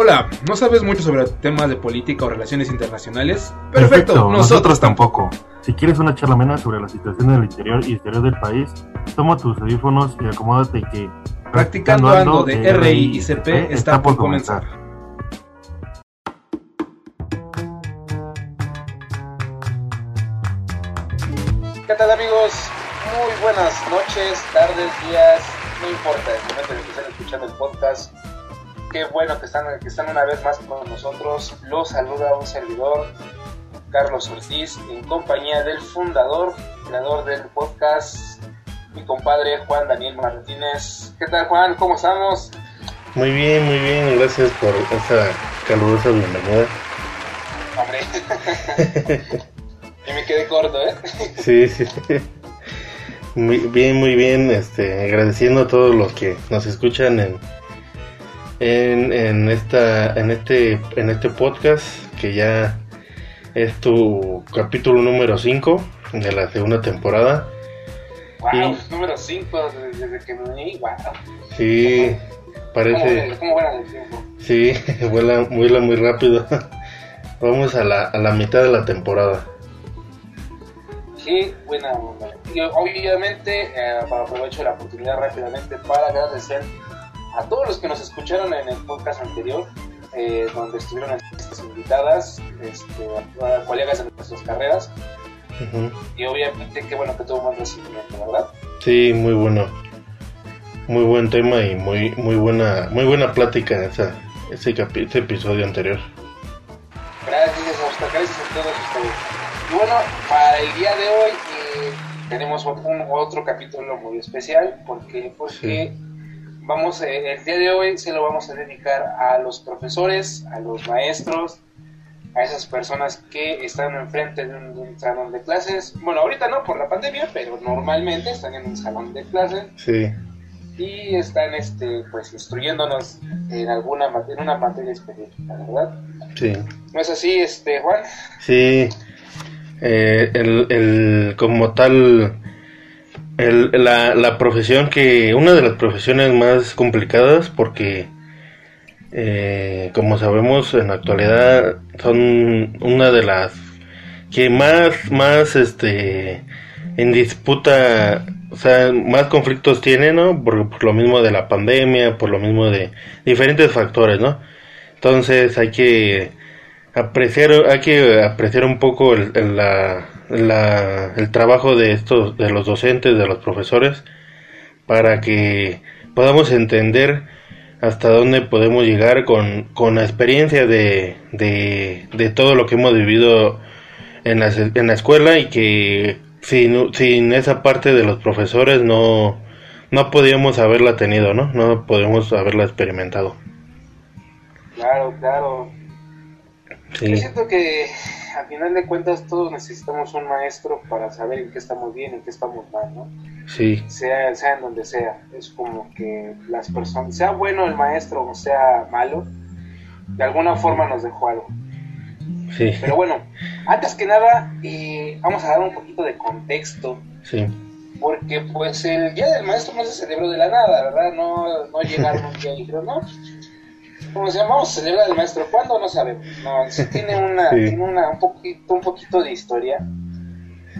Hola, ¿no sabes mucho sobre temas de política o relaciones internacionales? Perfecto, nosotros, tampoco. Si quieres una charla amena sobre la situación del interior y exterior del país, toma tus audífonos y acomódate que Practicando Ando de RI y CP está por comenzar. ¿Qué tal amigos? Muy buenas noches, tardes, días, no importa el momento en que estén escuchando el podcast. Qué bueno que están, que están una vez más con nosotros. Los saluda un servidor, Carlos Ortiz, en compañía del fundador, creador del podcast, mi compadre Juan Daniel Martínez. ¿Qué tal Juan? ¿Cómo estamos? Muy bien, muy bien. Gracias por esa calurosa bienvenida. Hombre. y me quedé corto, ¿eh? sí, sí. Muy bien, muy bien. Este, agradeciendo a todos los que nos escuchan en, en, en, esta, en, este, en este podcast que ya es tu capítulo número 5 de la segunda temporada. Wow, número 5 desde que me wow. Sí, parece. ¿Cómo, vuela el tiempo? Sí, vuela, vuela muy rápido. Vamos a la, a la mitad de la temporada. Qué buena onda. Y obviamente, eh, aprovecho la oportunidad rápidamente para agradecer a todos los que nos escucharon en el podcast anterior, eh, donde estuvieron estas invitadas, este, a colegas de nuestras carreras. Y obviamente, qué bueno que tuvo buen recibimiento, ¿verdad? Sí, muy bueno. Muy buen tema y muy muy buena muy buena plática esa, ese, ese episodio anterior. Gracias, hasta gracias a todos ustedes. Y bueno, para el día de hoy eh, tenemos un, otro capítulo muy especial porque porque sí vamos, eh, el día de hoy se lo vamos a dedicar a los profesores, a los maestros, a esas personas que están enfrente de un, de un, salón de clases. Bueno, ahorita no por la pandemia, pero normalmente están en un salón de clases. Sí. Y están, este, pues, instruyéndonos en alguna en una materia específica, ¿verdad? Sí. ¿No es así, este, Juan? Sí. Eh, el, el, como tal, el, la, la profesión que, una de las profesiones más complicadas porque, eh, como sabemos, en la actualidad son una de las que más, más, este, en disputa, o sea, más conflictos tiene, ¿no? Por, por lo mismo de la pandemia, por lo mismo de diferentes factores, ¿no? Entonces hay que apreciar, hay que apreciar un poco el, el, la, la, el trabajo de estos, de los docentes, de los profesores, para que podamos entender hasta dónde podemos llegar con, con la experiencia de, de, de todo lo que hemos vivido en la, en la escuela y que sin, sin esa parte de los profesores no, no podíamos haberla tenido, ¿no? No podíamos haberla experimentado. Claro, claro. Sí. Yo siento que al final de cuentas todos necesitamos un maestro para saber en qué estamos bien, en qué estamos mal, ¿no? Sí. Sea, sea en donde sea. Es como que las personas, sea bueno el maestro o sea malo, de alguna forma nos dejó algo. Sí. Pero bueno, antes que nada, eh, vamos a dar un poquito de contexto. Sí. Porque pues el Día del Maestro no se celebró de la nada, ¿verdad? No, no llegaron un día y dijeron, no, ¿cómo se llama? Vamos a celebrar maestro. ¿Cuándo? No sabemos. No, sí tiene, una, sí. tiene una, un, poquito, un poquito de historia.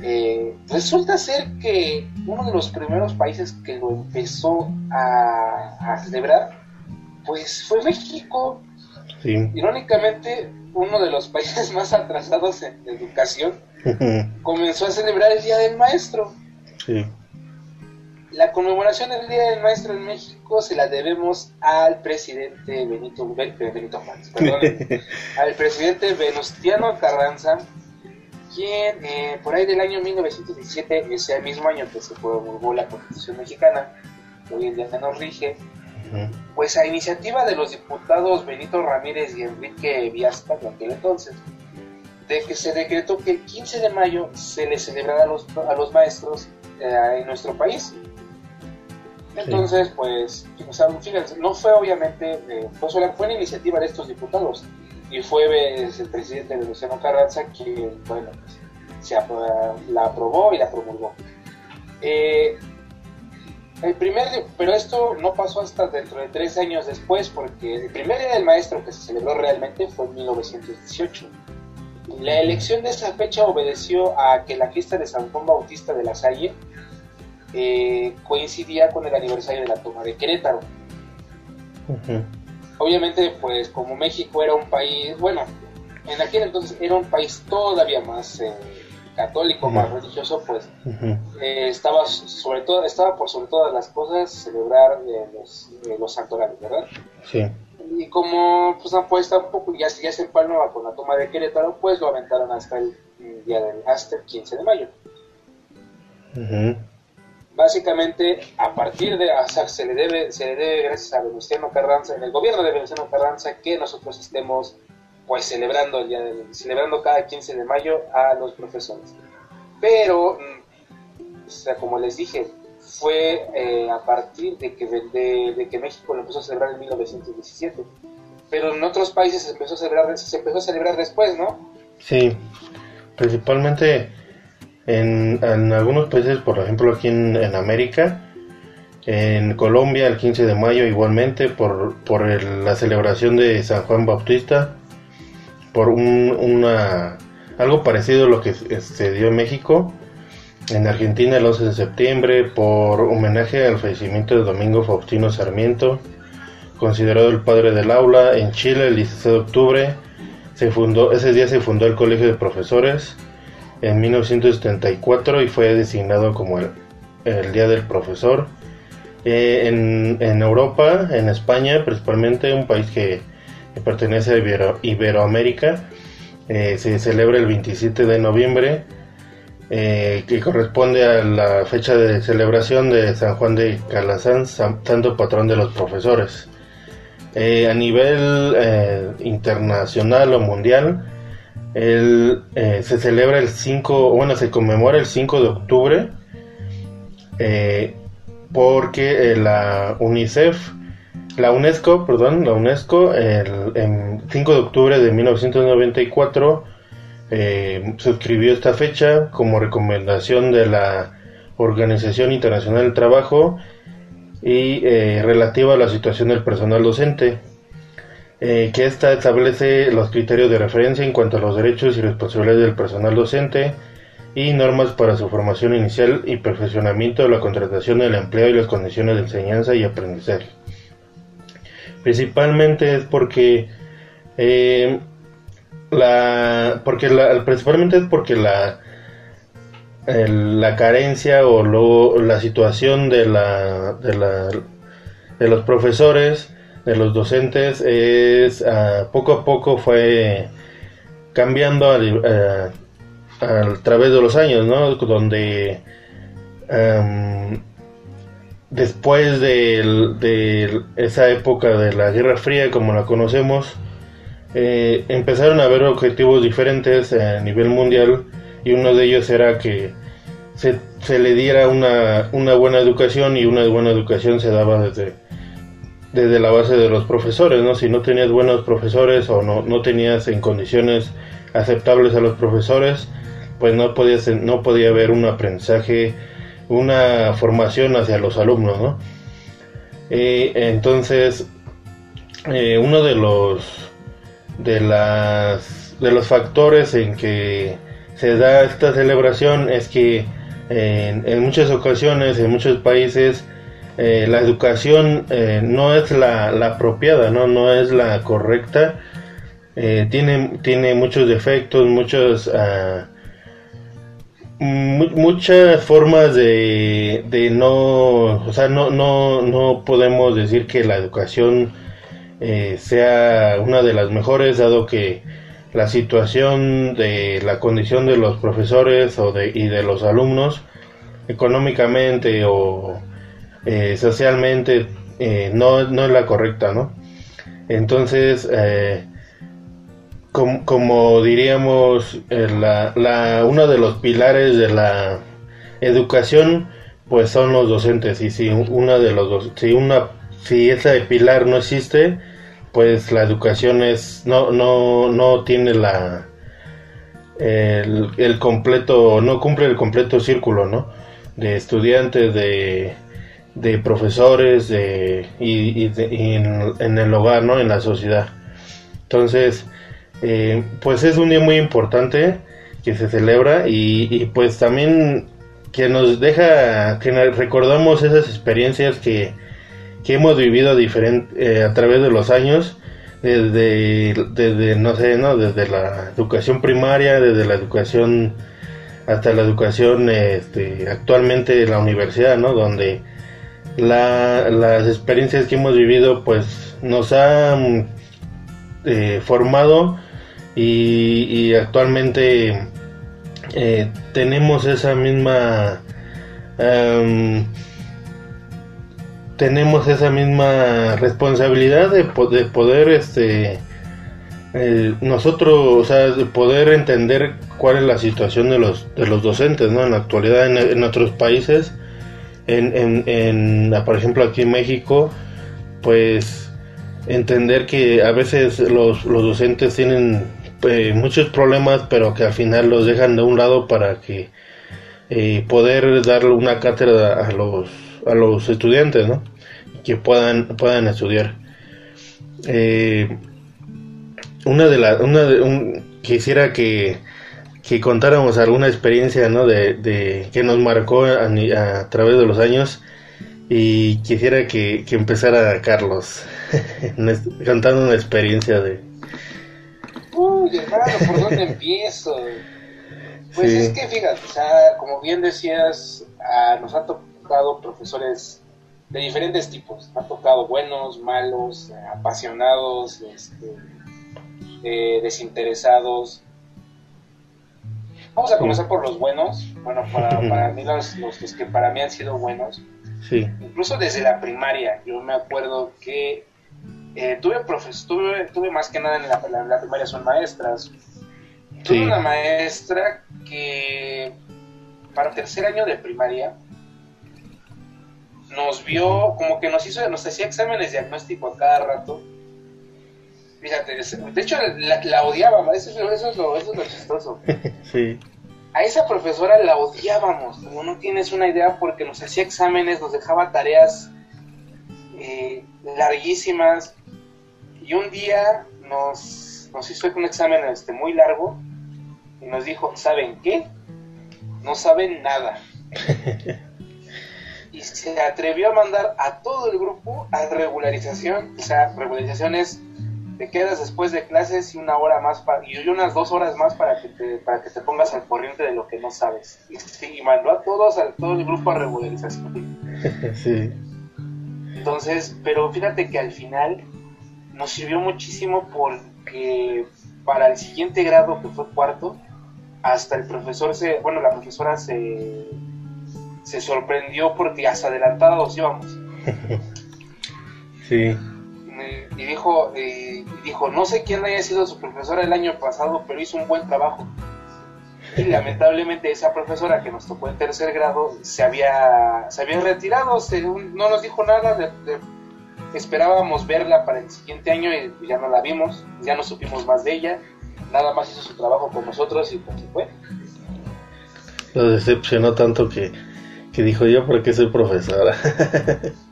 Eh, resulta ser que uno de los primeros países que lo empezó a, a celebrar, pues fue México. Sí. Irónicamente, uno de los países más atrasados en educación comenzó a celebrar el Día del Maestro. Sí. La conmemoración del Día del Maestro en México se la debemos al presidente Benito, Benito Juárez, perdón, al presidente Venustiano Carranza, quien eh, por ahí del año 1917, ese mismo año que se promulgó la Constitución Mexicana, que hoy en día nos rige, uh -huh. pues a iniciativa de los diputados Benito Ramírez y Enrique Viasta de aquel entonces, de que se decretó que el 15 de mayo se les celebrara a los, a los maestros eh, en nuestro país. Entonces, pues, o sea, no fue obviamente, eh, fue, una iniciativa de estos diputados y fue el presidente de Luciano Carranza quien, bueno, pues, se, la aprobó y la promulgó. Eh, El primer, pero esto no pasó hasta dentro de tres años después, porque el primer día del maestro que se celebró realmente fue en 1918. La elección de esa fecha obedeció a que la fiesta de San Juan Bautista de la Salle eh, coincidía con el aniversario de la toma de Querétaro. Obviamente, pues como México era un país, bueno, en aquel entonces era un país todavía más eh, católico, más religioso, pues eh, estaba sobre todo, estaba por sobre todas las cosas celebrar los, los santorales, ¿verdad? Sí. Y como pues apuesta un poco, ya, ya se empalmaba con la toma de Querétaro, pues lo aventaron hasta el día del, hasta el 15 de mayo básicamente a partir de, o sea, se le debe, se le debe gracias a Venustiano Carranza, en el gobierno de Venustiano Carranza, que nosotros estemos pues celebrando celebrando cada 15 de mayo a los profesores. Pero, mm, o sea, como les dije, fue eh, a partir de que, de, que México lo empezó a celebrar en 1917. Pero en otros países se empezó a celebrar, se empezó a celebrar después, ¿no? Sí, principalmente en, algunos países, por ejemplo aquí en, América, en Colombia el 15 de mayo igualmente por, por la celebración de San Juan Bautista, por un, una, algo parecido a lo que se dio en México, en Argentina el 11 de septiembre por homenaje al fallecimiento de Domingo Faustino Sarmiento, considerado el padre del aula, en Chile el 16 de octubre, se fundó, ese día se fundó el Colegio de Profesores, en 1974 y fue designado como el, Día del Profesor. Eh, en, Europa, en España principalmente, un país que, pertenece a Iberoamérica, eh, se celebra el 27 de noviembre, eh, que corresponde a la fecha de celebración de San Juan de Calazán, santo patrón de los profesores. a nivel internacional o mundial, el, eh, se celebra el 5, bueno, se conmemora el 5 de octubre eh, porque eh, la UNICEF, la UNESCO, perdón, la UNESCO, el, 5 de octubre de 1994 suscribió esta fecha como recomendación de la Organización Internacional del Trabajo y relativa a la situación del personal docente eh, que ésta establece los criterios de referencia en cuanto a los derechos y responsabilidades del personal docente y normas para su formación inicial y perfeccionamiento de la contratación del empleo y las condiciones de enseñanza y aprendizaje. Principalmente es porque eh, la porque principalmente es porque la la carencia o lo, la situación de la, de la de los profesores de los docentes es ah, poco a poco fue cambiando a, través de los años, ¿no? Donde después de, esa época de la Guerra Fría, como la conocemos, eh, empezaron a haber objetivos diferentes a nivel mundial y uno de ellos era que se, se le diera una, una buena educación y una buena educación se daba desde desde la base de los profesores, ¿no? Si no tenías buenos profesores o no, no tenías en condiciones aceptables a los profesores, pues no podías, no podía haber un aprendizaje, una formación hacia los alumnos, ¿no? entonces, eh, uno de los de las de los factores en que se da esta celebración es que en muchas ocasiones, en muchos países, eh, la educación eh, no es la, apropiada, ¿no? no es la correcta, eh, tiene, tiene muchos defectos, muchos, ah, muchas formas de, de, no, o sea, no, no, no podemos decir que la educación sea una de las mejores, dado que la situación de la condición de los profesores o de, y de los alumnos económicamente o eh, socialmente eh, no, no, es la correcta, ¿no? Entonces, eh, como diríamos, la, la, uno de los pilares de la educación, pues son los docentes. Y si una de los si una, si ese pilar no existe, pues la educación es, no, no, no tiene la, el, el completo, no cumple el completo círculo, ¿no? De estudiantes, de de profesores de, y, en, el hogar, ¿no? En la sociedad. Entonces, eh, pues es un día muy importante que se celebra y, pues también que nos deja, que recordamos esas experiencias que, que hemos vivido diferente, eh, a través de los años, desde, desde, no sé, ¿no? Desde la educación primaria, desde la educación hasta la educación este, actualmente la universidad, ¿no? Donde las experiencias que hemos vivido pues nos han eh, formado y, actualmente eh, tenemos esa misma em, tenemos esa misma responsabilidad de, de poder este nosotros o sea de poder entender cuál es la situación de los de los docentes no en la actualidad en, en otros países en, en, por ejemplo aquí en México, pues entender que a veces los, los docentes tienen eh, muchos problemas, pero que al final los dejan de un lado para que eh, poder darle una cátedra a los, a los estudiantes, ¿no? Que puedan, puedan estudiar. Eh, una de las, una de, un, quisiera que que contáramos alguna experiencia ¿no? de, que nos marcó a, través de los años y quisiera que, empezara Carlos contando una experiencia de... Uy, hermano, ¿por dónde empiezo? Pues es que fíjate, o sea, como bien decías, nos han tocado profesores de diferentes tipos. Han tocado buenos, malos, apasionados, este, eh, desinteresados. Vamos a comenzar por los buenos. Bueno, para, mí los, los, que para mí han sido buenos. Sí. Incluso desde la primaria, yo me acuerdo que eh, tuve, profes, tuve, tuve más que nada en la, primaria son maestras. Tuve una maestra que para tercer año de primaria nos vio, como que nos hizo, nos hacía exámenes diagnóstico a cada rato. Fíjate, de hecho la, la odiábamos, eso, eso, es lo, eso es lo chistoso. sí a esa profesora la odiábamos, como no tienes una idea, porque nos hacía exámenes, nos dejaba tareas eh, larguísimas. Y un día nos, nos hizo un examen este, muy largo y nos dijo, ¿saben qué? No saben nada. y se atrevió a mandar a todo el grupo a regularización. O sea, regularización es te quedas después de clases y una hora más para, y unas dos horas más para que te, para que te pongas al corriente de lo que no sabes. Y, mandó a todos, a todo el grupo a regularización. sí. Entonces, pero fíjate que al final nos sirvió muchísimo porque para el siguiente grado, que fue cuarto, hasta el profesor se, bueno, la profesora se, se sorprendió porque hasta adelantados íbamos. sí y dijo, y dijo, no sé quién haya sido su profesora el año pasado, pero hizo un buen trabajo. Y lamentablemente esa profesora que nos tocó en tercer grado se había, se había retirado, no nos dijo nada, esperábamos verla para el siguiente año y ya no la vimos, ya no supimos más de ella, nada más hizo su trabajo con nosotros y pues fue. Lo decepcionó tanto que, que dijo yo porque soy profesora.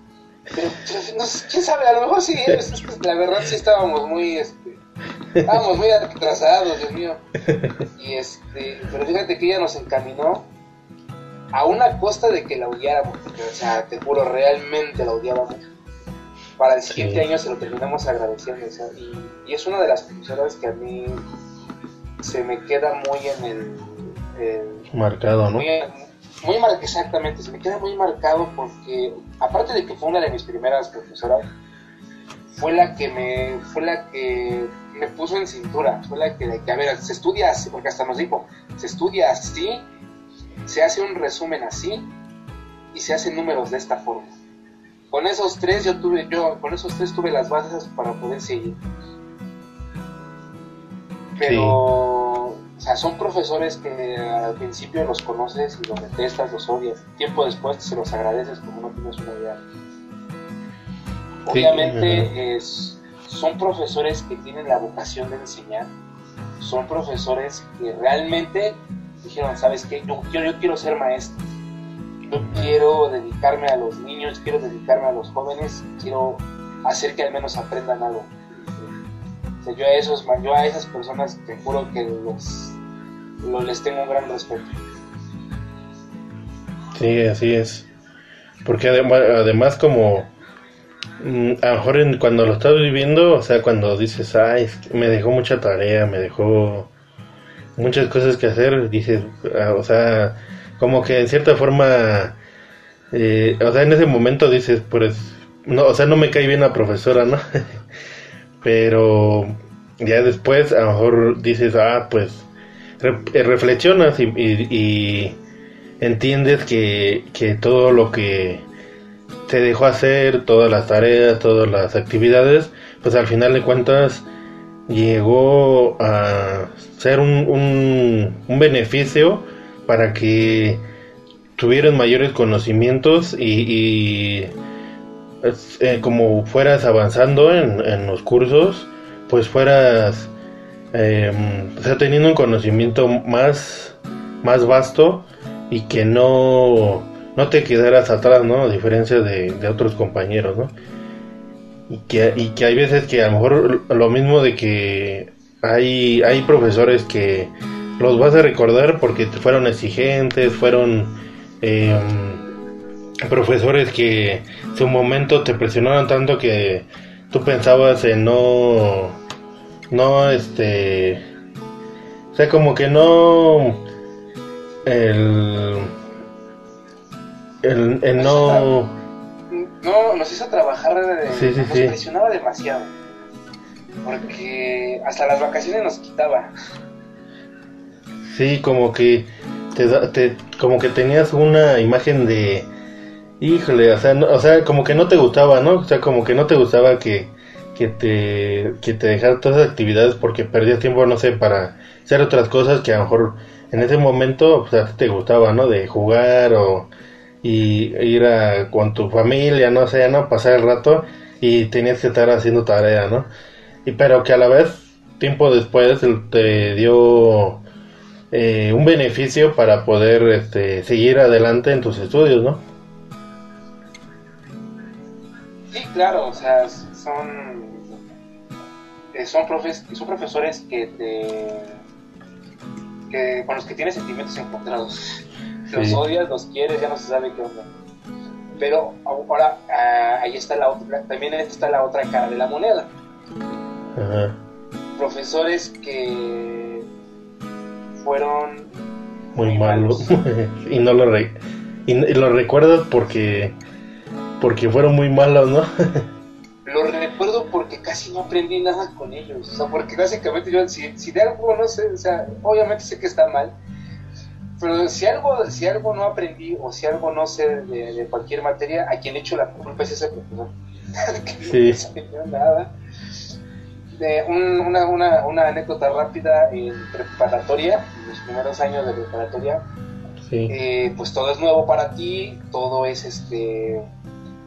no, quién sabe, a lo mejor sí, la verdad sí estábamos muy, este, estábamos muy atrasados, Dios mío. Y este, pero fíjate que ella nos encaminó a una costa de que la odiáramos, o sea, te juro, realmente la odiábamos. Para el siguiente año se lo terminamos agradeciendo, y, es una de las profesoras que a mí se me queda muy en el... Marcado, ¿no? muy marcado, exactamente, se me queda muy marcado porque, aparte de que fue una de mis primeras profesoras, fue la que me, fue la que me puso en cintura, fue la que, a ver, se estudia así, porque hasta nos dijo, se estudia así, se hace un resumen así, y se hacen números de esta forma. Con esos tres yo tuve, yo, con esos tres tuve las bases para poder seguir. Pero o sea, son profesores que al principio los conoces y los detestas, los odias. Tiempo después se los agradeces como no tienes una idea. Obviamente es, son profesores que tienen la vocación de enseñar. Son profesores que realmente dijeron, ¿sabes qué? Yo, yo, quiero ser maestro. Yo quiero dedicarme a los niños, quiero dedicarme a los jóvenes, quiero hacer que al menos aprendan algo. O sea, yo a esos, yo a esas personas te juro que los, los les tengo un gran respeto. Sí, así es. Porque además, además como mm, a lo mejor cuando lo estás viviendo, o sea, cuando dices, ay, me dejó mucha tarea, me dejó muchas cosas que hacer, dices, ah, o sea, como que en cierta forma, eh, o sea, en ese momento dices, pues, no, o sea, no me cae bien la profesora, ¿no? Pero ya después a lo mejor dices, ah, pues, eh, reflexionas y, y, entiendes que, que todo lo que te dejó hacer, todas las tareas, todas las actividades, pues al final de cuentas llegó a ser un, un, beneficio para que tuvieran mayores conocimientos y, eh, como fueras avanzando en, los cursos, pues fueras em, teniendo un conocimiento más, más vasto y que no, no te quedaras atrás, ¿no? A diferencia de, de otros compañeros, ¿no? Y que, y que hay veces que a lo mejor lo mismo de que hay, hay profesores que los vas a recordar porque fueron exigentes, fueron em, profesores que en su momento te presionaron tanto que tú pensabas en no, no, este, o sea, como que no, el, el, el no no, nos hizo trabajar, de, nos presionaba demasiado. Porque hasta las vacaciones nos quitaba. Sí, como que te, como que tenías una imagen de híjole, o sea, o sea, como que no te gustaba, ¿no? O sea, como que no te gustaba que, que te que te dejara todas las actividades porque perdías tiempo, no sé, para hacer otras cosas que a lo mejor en ese momento o sea, te gustaba, ¿no? De jugar o y ir a, con tu familia, no sé, ¿no? Pasar el rato y tenías que estar haciendo tarea, ¿no? Y pero que a la vez, tiempo después, te dio eh, un beneficio para poder este, seguir adelante en tus estudios, ¿no? Sí, claro, o sea, son, eh, son, profes, son profesores que te, que, con los que tienes sentimientos encontrados los odias, los quieres, ya no se sabe qué onda. Pero ahora ah, ahí está la otra, también está la otra cara de la moneda. Profesores que fueron muy, malos, y no lo y, lo recuerdas porque porque fueron muy malos, ¿no? lo recuerdo porque casi no aprendí nada con ellos, o sea, porque básicamente yo si, si de algo no sé, o sea, obviamente sé que está mal, pero si algo, si algo no aprendí o si algo no sé de, cualquier materia, a quien hecho la culpa es ese profesor. que no nada. De una, una, una, anécdota rápida en preparatoria, en los primeros años de preparatoria, eh, pues todo es nuevo para ti, todo es este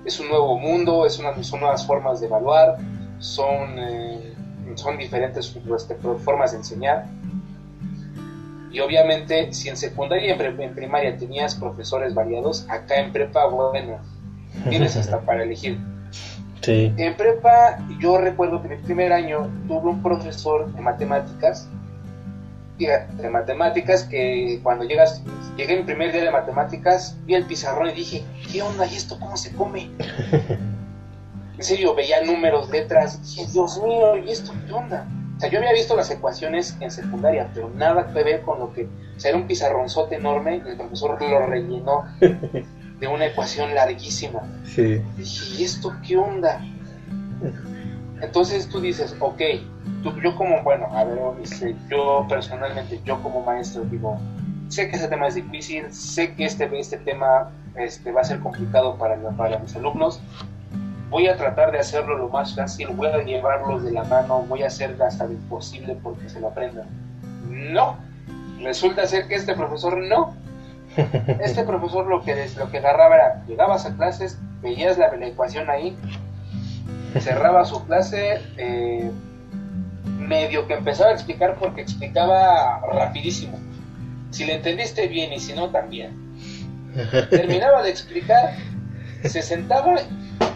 es un nuevo mundo, es una, son nuevas formas de evaluar, son, eh, son diferentes este, formas de enseñar y obviamente, si en secundaria y en, primaria tenías profesores variados, acá en prepa, bueno, tienes hasta para elegir. Sí. En prepa, yo recuerdo que en el primer año tuve un profesor de matemáticas, de matemáticas, que cuando llegas, llegué en primer día de matemáticas, vi el pizarrón y dije, ¿qué onda? ¿Y esto cómo se come? en serio, veía números, letras, dije, Dios mío, ¿y esto qué onda? O sea, yo había visto las ecuaciones en secundaria, pero nada que ver con lo que... O sea, era un pizarronzote enorme y el profesor lo rellenó de una ecuación larguísima. Sí. Y dije, ¿y esto qué onda? Entonces tú dices, ok, yo como, bueno, a ver, yo personalmente, yo como maestro digo, sé que ese tema es difícil, sé que este, este tema este, va a ser complicado para, para mis alumnos, voy a tratar de hacerlo lo más fácil, voy a llevarlos de la mano, voy a hacer hasta lo imposible porque se lo aprendan. No, resulta ser que este profesor no. Este profesor lo que, lo que agarraba era, llegabas a clases, veías la, ecuación ahí, cerraba su clase, eh, medio que empezaba a explicar porque explicaba rapidísimo. Si le entendiste bien y si no, también. Terminaba de explicar, se sentaba,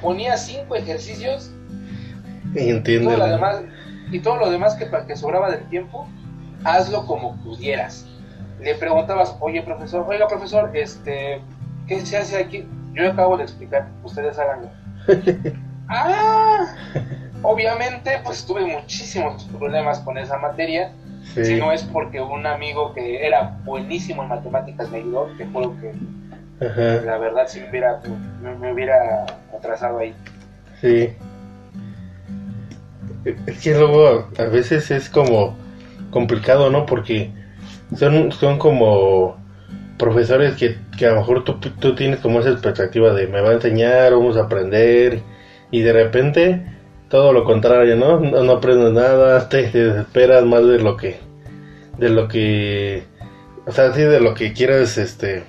ponía cinco ejercicios Y todo lo demás, y todo lo demás que, que sobraba del tiempo, hazlo como pudieras. Le preguntabas, oye profesor, oiga profesor, este, ¿qué se hace aquí? Yo acabo de explicar, ustedes háganlo. ah, obviamente pues tuve muchísimos problemas con esa materia, si no es porque un amigo que era buenísimo en matemáticas me ayudó, te juro que Ajá. la verdad si me hubiera, me, me hubiera atrasado ahí. Sí. Es que luego a veces es como complicado, ¿no? Porque son, son como profesores que, que a lo mejor tú, tú tienes como esa expectativa de me va a enseñar, vamos a aprender y de repente todo lo contrario, ¿no? No, no aprendes nada, te, desesperas más de lo que de lo que o sea, sí de lo que quieras este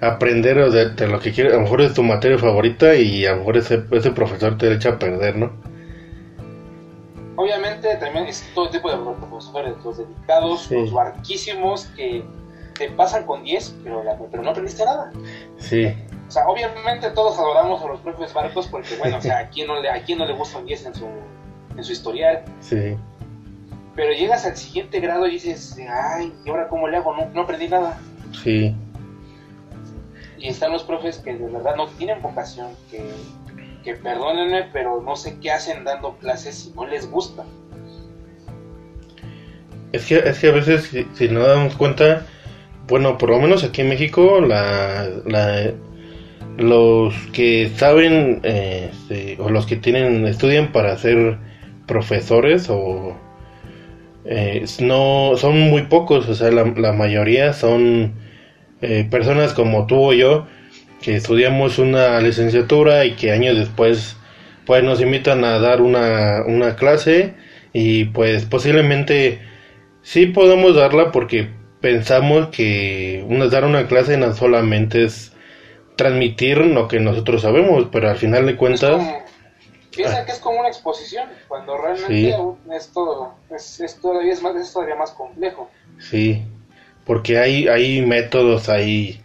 aprender o de, de lo que quieres, a lo mejor es tu materia favorita y a lo mejor ese, ese profesor te echa a perder, ¿no? Obviamente también es todo tipo de profesores, los dedicados, Sí. los barquísimos que te pasan con 10, pero, pero no aprendiste nada. Sí, O sea, obviamente todos adoramos a los profes barcos porque, bueno, o sea, ¿a quién no le, a quién no le gusta un 10 en su, en su historial? sí, Pero llegas al siguiente grado y dices, ay, ¿y ahora cómo le hago? No, no aprendí nada. sí, Y están los profes que de verdad no tienen vocación, que, que perdónenme, pero no sé qué hacen dando clases si no les gusta. Es que, es que a veces, si, si nos damos cuenta, bueno, por lo menos aquí en México, la, la- los que saben, eh, o los que tienen, estudian para ser profesores, o eh, no, son muy pocos, o sea, la, la mayoría son eh, personas como tú o yo, que estudiamos una licenciatura y que años después, pues nos invitan a dar una, una clase y pues posiblemente Sí podemos darla porque pensamos que una, dar una clase no solamente es transmitir lo que nosotros sabemos, pero al final de cuentas, como- piensan que es como una exposición, cuando realmente Sí. es todo, es, es todavía es más, es todavía más complejo. sí, porque hay, hay métodos, hay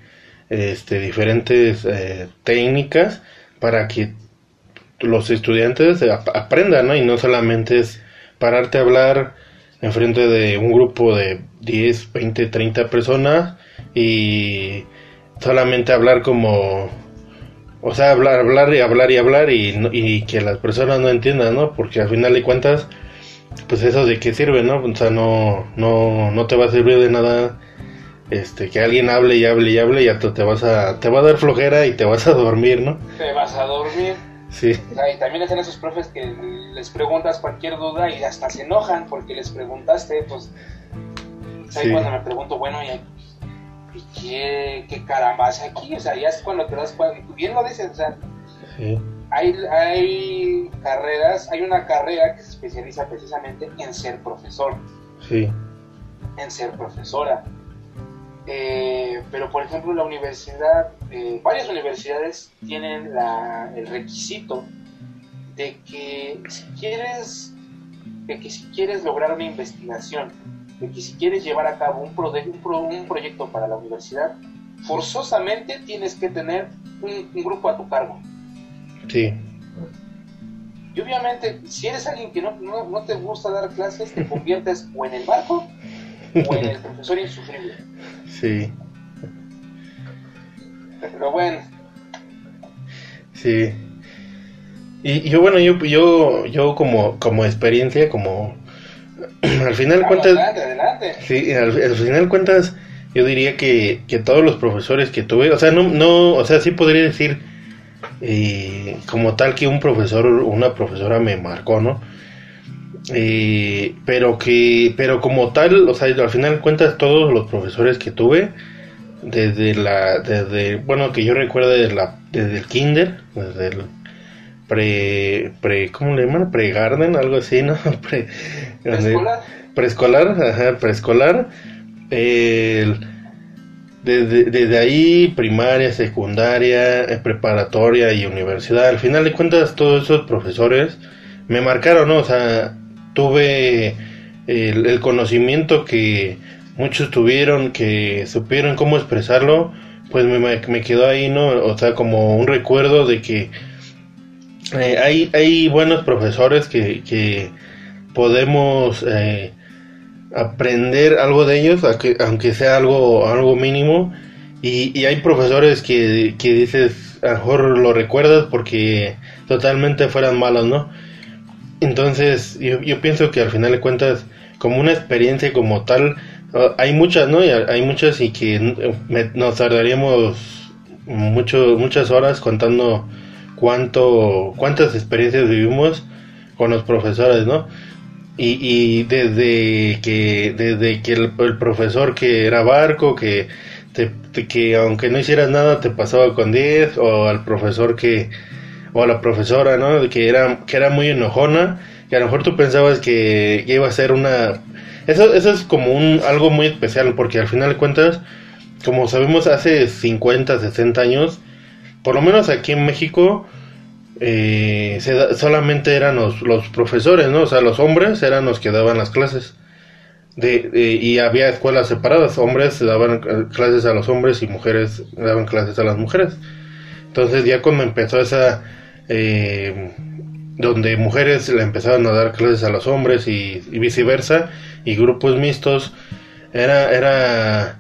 este, diferentes eh, técnicas para que los estudiantes ap- aprendan, ¿no? Y no solamente es pararte a hablar enfrente de un grupo de 10, 20, 30 personas y solamente hablar como o sea hablar hablar y hablar y hablar y, y que las personas no entiendan no porque al final de cuentas pues eso de qué sirve no o sea no no no te va a servir de nada este que alguien hable y hable y hable y ya tú te vas a te va a dar flojera y te vas a dormir no Te vas a dormir. sí y también están esos profes que les preguntas cualquier duda y hasta se enojan porque les preguntaste, pues... o sea, ahí Sí. cuando me pregunto, bueno, ¿y, y qué, qué caramba hace aquí? O sea, ya es cuando te das cuenta, y tú bien lo dices, o sea, sí hay, hay carreras, hay una carrera que se especializa precisamente en ser profesor. sí en ser profesora. Eh, pero por ejemplo la universidad, eh, varias universidades tienen la- el requisito de que si quieres, de que si quieres lograr una investigación, de que si quieres llevar a cabo un, prode- un, pro- un proyecto para la universidad, forzosamente tienes que tener un, un grupo a tu cargo. sí Y obviamente, si eres alguien que no, no, no te gusta dar clases, te conviertes o en el barco o en el profesor insufrible. sí Pero bueno, Sí. Y y yo, bueno, yo, yo, yo como, como experiencia, como al final vamos, cuentas, adelante, adelante. sí, al, al final cuentas, yo diría que, que todos los profesores que tuve, o sea, no, no, o sea, sí podría decir eh, como tal que un profesor o una profesora me marcó, ¿no? Eh, pero que, pero como tal, o sea, al final cuentas todos los profesores que tuve, desde la, desde, bueno, que yo recuerdo desde la, desde el kinder, desde el pre, pre, ¿cómo le llaman? Pre-garden, algo así, ¿no? Pre, Preescolar. preescolar, ajá, preescolar, desde ahí primaria, secundaria, eh, preparatoria y universidad, al final de cuentas todos esos profesores me marcaron, ¿no? O sea, tuve el, el conocimiento que muchos tuvieron, que supieron cómo expresarlo, pues me, me quedó ahí, ¿no? O sea, como un recuerdo de que eh, hay, hay buenos profesores que, que podemos eh, aprender algo de ellos, aunque sea algo, algo mínimo. Y, hay profesores que, que dices, a lo mejor lo recuerdas porque totalmente fueran malos, ¿no? Entonces, yo, yo pienso que al final de cuentas, como una experiencia como tal, ah, hay muchas, ¿no? Hay muchas y que nos tardaríamos mucho, muchas horas contando cuánto, cuántas experiencias vivimos con los profesores, ¿no? Y, y desde que, desde que el, profesor que era barco, que, te, que aunque no hicieras nada te pasaba con 10, o al profesor que, o a la profesora, ¿no? Que era, que era muy enojona, que a lo mejor tú pensabas que, iba a ser una... Eso, eso es como un, algo muy especial, porque al final de cuentas, como sabemos, hace 50, 60 años, por lo menos aquí en México, eh, solamente eran los, los, profesores, ¿no? O sea, los hombres eran los que daban las clases. De, y había escuelas separadas, hombres daban clases a los hombres y mujeres daban clases a las mujeres. Entonces ya cuando empezó esa, eh, donde mujeres le empezaban a dar clases a los hombres y, viceversa, y grupos mixtos, era, era,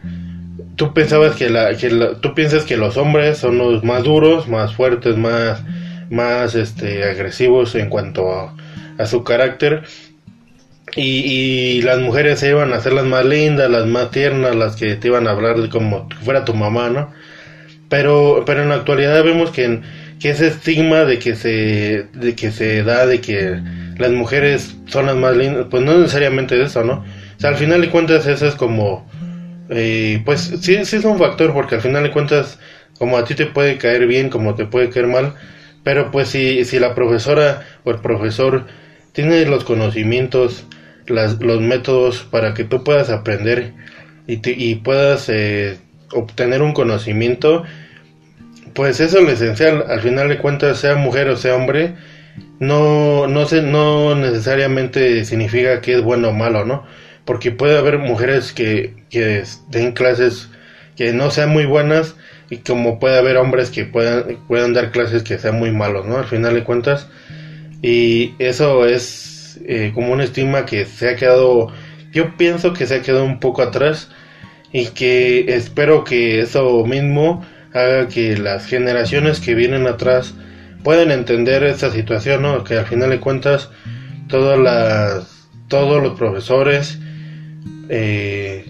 tú pensabas que la, que tú piensas que los hombres son los más duros, más fuertes, más, más, este, agresivos en cuanto a, su carácter, y, y, las mujeres se iban a ser las más lindas, las más tiernas, las que te iban a hablar como fuera tu mamá, ¿no? Pero, pero en la actualidad vemos que, que ese estigma de que se, de que se da de que las mujeres son las más lindas, pues no necesariamente eso, ¿no? O sea, al final de cuentas eso es como, pues sí, sí es un factor porque al final de cuentas como a ti te puede caer bien, como te puede caer mal, pero pues si, si la profesora o el profesor tiene los conocimientos, las, los métodos para que tú puedas aprender y, y puedas eh, obtener un conocimiento, pues eso es lo esencial. Al final de cuentas, sea mujer o sea hombre, no, no, se, no necesariamente significa que es bueno o malo, ¿no? Porque puede haber mujeres que, que den clases que no sean muy buenas y como puede haber hombres que puedan, puedan dar clases que sean muy malos, ¿no? Al final de cuentas. Y eso es eh, como una estima que se ha quedado, yo pienso que se ha quedado un poco atrás y que espero que eso mismo haga que las generaciones que vienen atrás puedan entender esta situación, ¿no? Que al final de cuentas todas las, todos los profesores eh,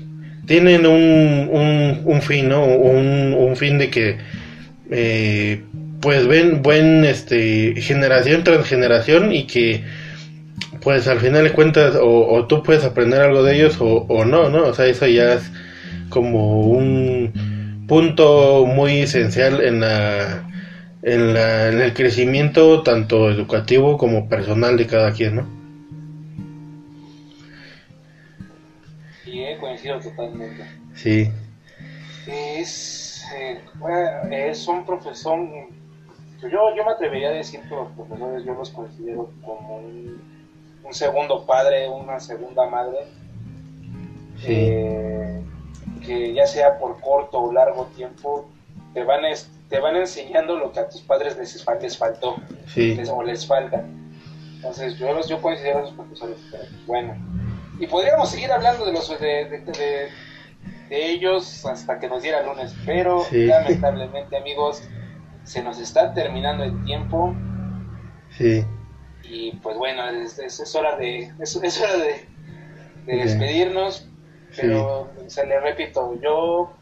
tienen un, un, fin, ¿no? Un, un fin de que eh, pues ven buen este generación tras generación y que pues al final de cuentas o, o tú puedes aprender algo de ellos o, o no, ¿no? O sea, eso ya es como un punto muy esencial en la, en, la, en el crecimiento tanto educativo como personal de cada quien, ¿no? Coincido totalmente. Sí. Es, eh, es un profesor, yo, yo me atrevería a decir que los profesores yo los considero como un, un segundo padre, una segunda madre. Sí. Eh, que ya sea por corto o largo tiempo, te van, te van enseñando lo que a tus padres les, les faltó o les falta. Entonces, yo, yo considero a los profesores bueno. Y podríamos seguir hablando de los de, de, ellos hasta que nos diera lunes, pero lamentablemente, amigos, se nos está terminando el tiempo. Sí. Y pues bueno, es, es, hora de, es, hora de, de despedirnos. Pero se le repito, yo,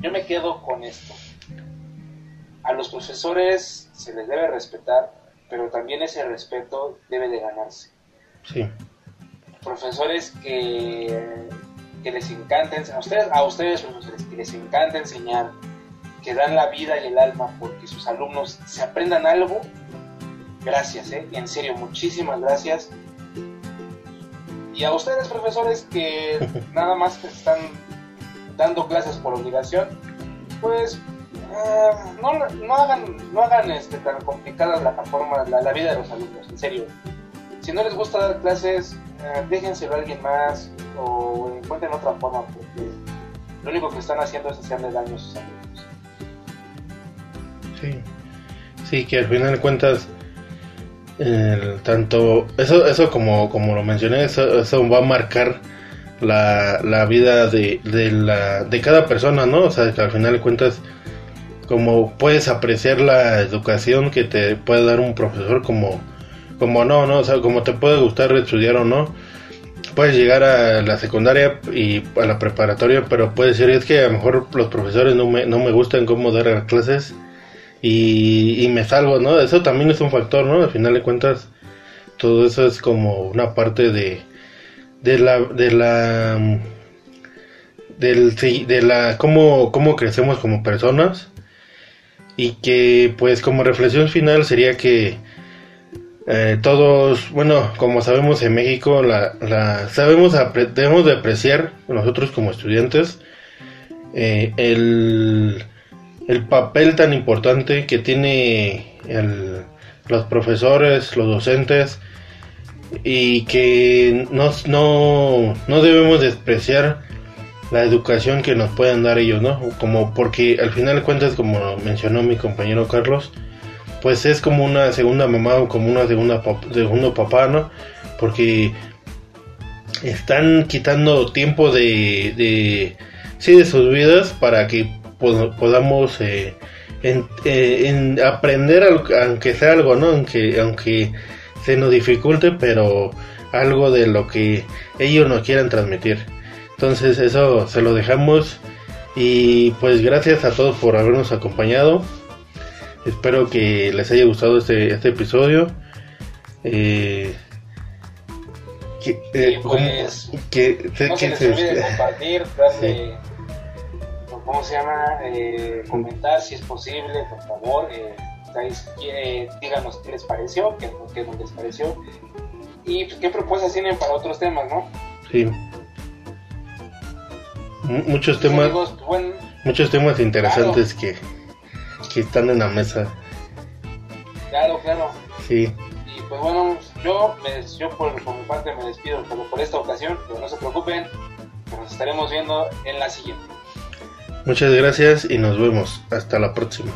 yo me quedo con esto. A los profesores se les debe respetar, pero también ese respeto debe de ganarse. Sí. Profesores que, que les encanta, a ustedes, a ustedes profesores, que les encanta enseñar, que dan la vida y el alma porque sus alumnos se aprendan algo, gracias, ¿eh? en serio, muchísimas gracias y a ustedes, profesores, que nada más que están dando clases por obligación, pues eh, no, no, hagan, no hagan este, tan complicada la forma, la, vida de los alumnos, en serio. Si no les gusta dar clases, déjenselo a alguien más o encuentren otra forma, porque lo único que están haciendo es hacerle daño a sus alumnos. Sí, sí que al final de cuentas, tanto eso, eso como, como lo mencioné, eso, eso va a marcar la, la vida de, de, la, de cada persona, ¿no? O sea, que al final de cuentas, como puedes apreciar la educación que te puede dar un profesor como, como no, ¿no? O sea, como te puede gustar estudiar o no. Puedes llegar a la secundaria y a la preparatoria, pero puedes decir, es que a lo mejor los profesores no me, no me gustan cómo dar clases y, y me salgo, ¿no? Eso también es un factor, ¿no? Al final de cuentas, todo eso es como una parte de, de la de la del de la cómo, cómo crecemos como personas y que pues como reflexión final sería que eh, todos bueno como sabemos en México la, la sabemos debemos de apreciar nosotros como estudiantes eh, el el papel tan importante que tiene el, los profesores los docentes y que no, no, debemos despreciar la educación que nos pueden dar ellos, ¿no? Como porque al final de cuentas, como mencionó mi compañero Carlos, pues es como una segunda mamá o como una segunda segundo papá, ¿no? Porque están quitando tiempo de, sí de sus vidas para que podamos eh, eh, en, aprender aunque sea algo, ¿no? Aunque aunque se nos dificulte, pero algo de lo que ellos nos quieran transmitir. Entonces eso se lo dejamos y pues gracias a todos por habernos acompañado. Espero que les haya gustado este, este episodio. Eh, que, eh, pues, que, no se les olvide compartir, darle, ¿cómo se llama? Eh, comentar si es posible, por favor. Eh, díganos qué les pareció, qué, qué no les pareció y pues, qué propuestas tienen para otros temas, ¿no? Sí. muchos temas, muchos temas interesantes que, que están en la mesa. Claro, claro. Sí. Y pues bueno, yo, yo por, mi parte me despido por, por esta ocasión, pero no se preocupen, nos estaremos viendo en la siguiente. Muchas gracias y nos vemos. Hasta la próxima.